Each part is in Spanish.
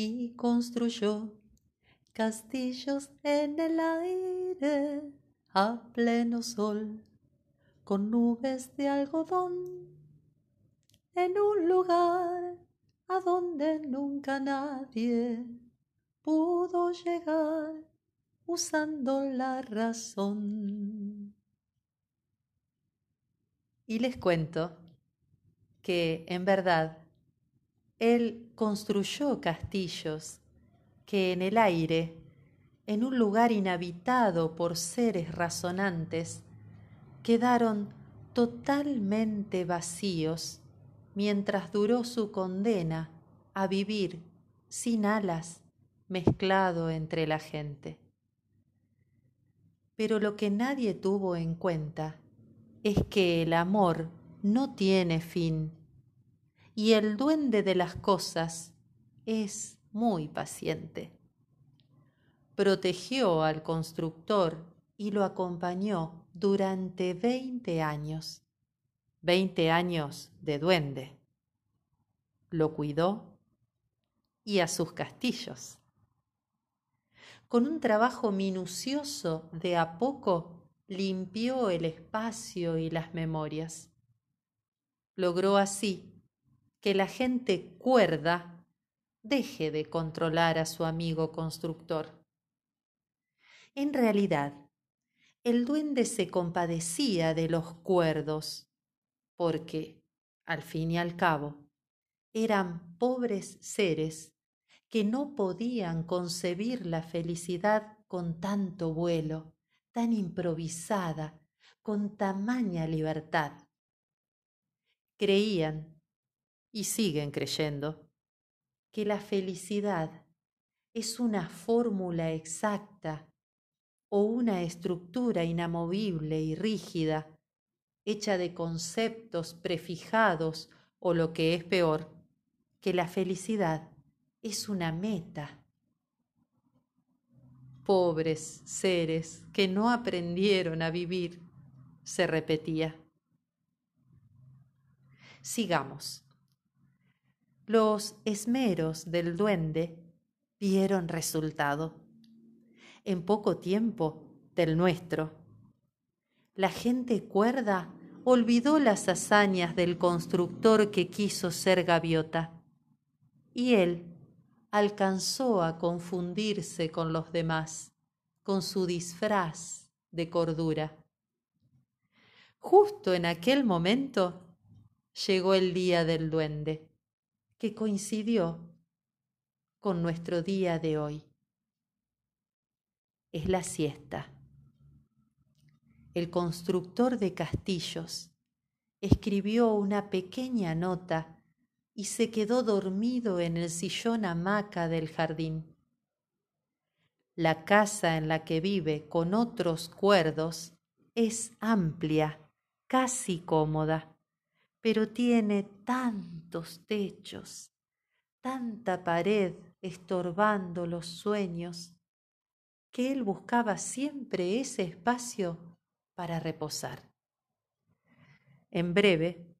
y construyó castillos en el aire a pleno sol con nubes de algodón en un lugar a donde nunca nadie pudo llegar usando la razón. Y les cuento que en verdad él construyó castillos que en el aire, en un lugar inhabitado por seres razonantes, quedaron totalmente vacíos mientras duró su condena a vivir sin alas mezclado entre la gente. Pero lo que nadie tuvo en cuenta es que el amor no tiene fin y el duende de las cosas es muy paciente. Protegió al constructor y lo acompañó durante veinte años, veinte años de duende. Lo cuidó y a sus castillos. Con un trabajo minucioso de a poco limpió el espacio y las memorias. Logró así que la gente cuerda deje de controlar a su amigo constructor. En realidad, el duende se compadecía de los cuerdos, porque, al fin y al cabo, eran pobres seres que no podían concebir la felicidad con tanto vuelo, tan improvisada, con tamaña libertad. Creían y siguen creyendo que la felicidad es una fórmula exacta o una estructura inamovible y rígida, hecha de conceptos prefijados o lo que es peor, que la felicidad es una meta. Pobres seres que no aprendieron a vivir, se repetía. Sigamos. Los esmeros del duende dieron resultado. En poco tiempo del nuestro. La gente cuerda olvidó las hazañas del constructor que quiso ser gaviota, y él alcanzó a confundirse con los demás, con su disfraz de cordura. Justo en aquel momento llegó el día del duende que coincidió con nuestro día de hoy. Es la siesta. El constructor de castillos escribió una pequeña nota y se quedó dormido en el sillón hamaca del jardín. La casa en la que vive con otros cuerdos es amplia, casi cómoda pero tiene tantos techos, tanta pared estorbando los sueños, que él buscaba siempre ese espacio para reposar. En breve,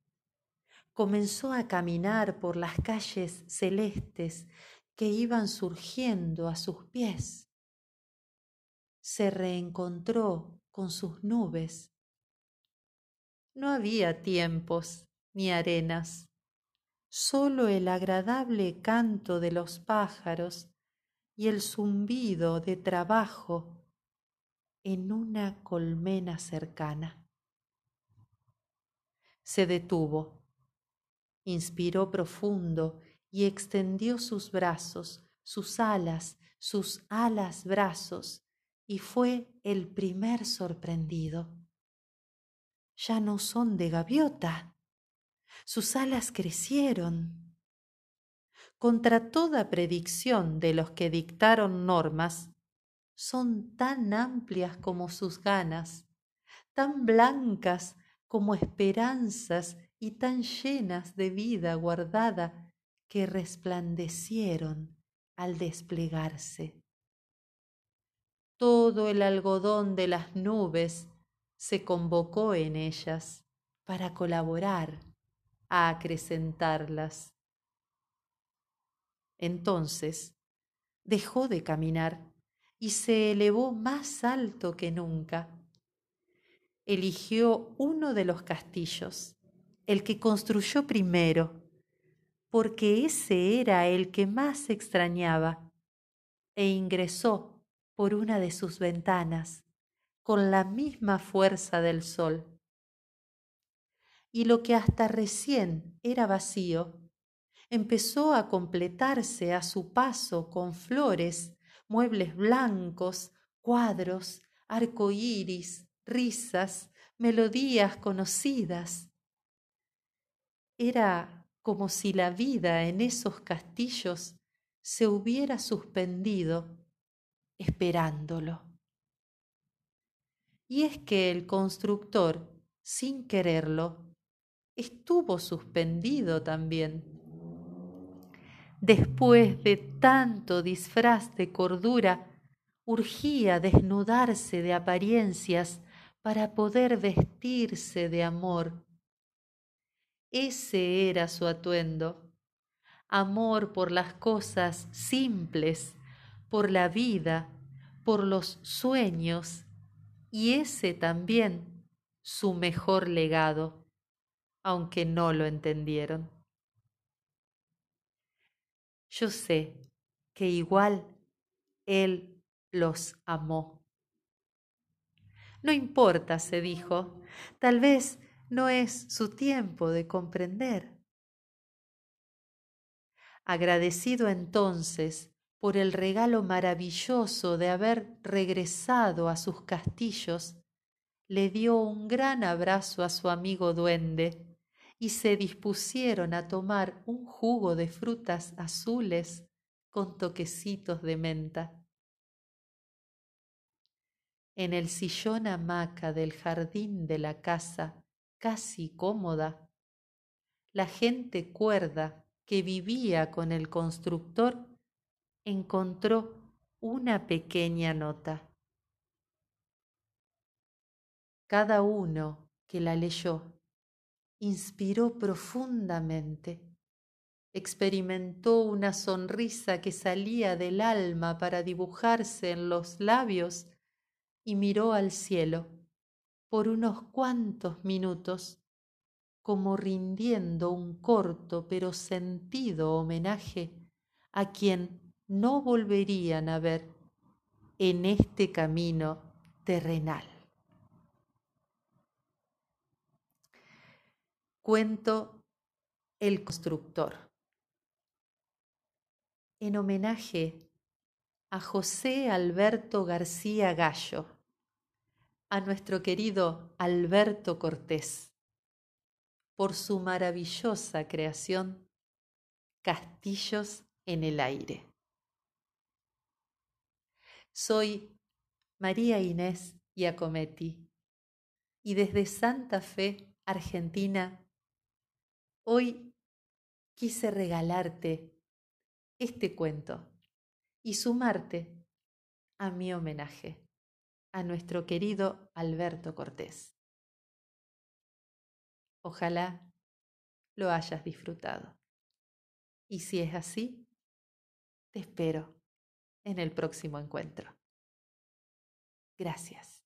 comenzó a caminar por las calles celestes que iban surgiendo a sus pies. Se reencontró con sus nubes. No había tiempos ni arenas, sólo el agradable canto de los pájaros y el zumbido de trabajo en una colmena cercana. Se detuvo, inspiró profundo y extendió sus brazos, sus alas, sus alas brazos, y fue el primer sorprendido. Ya no son de gaviota, sus alas crecieron. Contra toda predicción de los que dictaron normas, son tan amplias como sus ganas, tan blancas como esperanzas y tan llenas de vida guardada que resplandecieron al desplegarse. Todo el algodón de las nubes se convocó en ellas para colaborar a acrecentarlas. Entonces dejó de caminar y se elevó más alto que nunca. Eligió uno de los castillos, el que construyó primero, porque ese era el que más extrañaba, e ingresó por una de sus ventanas con la misma fuerza del sol. Y lo que hasta recién era vacío, empezó a completarse a su paso con flores, muebles blancos, cuadros, arcoíris, risas, melodías conocidas. Era como si la vida en esos castillos se hubiera suspendido esperándolo. Y es que el constructor, sin quererlo, estuvo suspendido también. Después de tanto disfraz de cordura, urgía desnudarse de apariencias para poder vestirse de amor. Ese era su atuendo, amor por las cosas simples, por la vida, por los sueños, y ese también su mejor legado, aunque no lo entendieron. Yo sé que igual Él los amó. No importa, se dijo, tal vez no es su tiempo de comprender. Agradecido entonces por el regalo maravilloso de haber regresado a sus castillos, le dio un gran abrazo a su amigo duende y se dispusieron a tomar un jugo de frutas azules con toquecitos de menta. En el sillón hamaca del jardín de la casa, casi cómoda, la gente cuerda que vivía con el constructor encontró una pequeña nota. Cada uno que la leyó inspiró profundamente. Experimentó una sonrisa que salía del alma para dibujarse en los labios y miró al cielo por unos cuantos minutos, como rindiendo un corto pero sentido homenaje a quien no volverían a ver en este camino terrenal. Cuento El constructor. En homenaje a José Alberto García Gallo, a nuestro querido Alberto Cortés, por su maravillosa creación Castillos en el Aire. Soy María Inés Giacometti y desde Santa Fe, Argentina, Hoy quise regalarte este cuento y sumarte a mi homenaje a nuestro querido Alberto Cortés. Ojalá lo hayas disfrutado. Y si es así, te espero en el próximo encuentro. Gracias.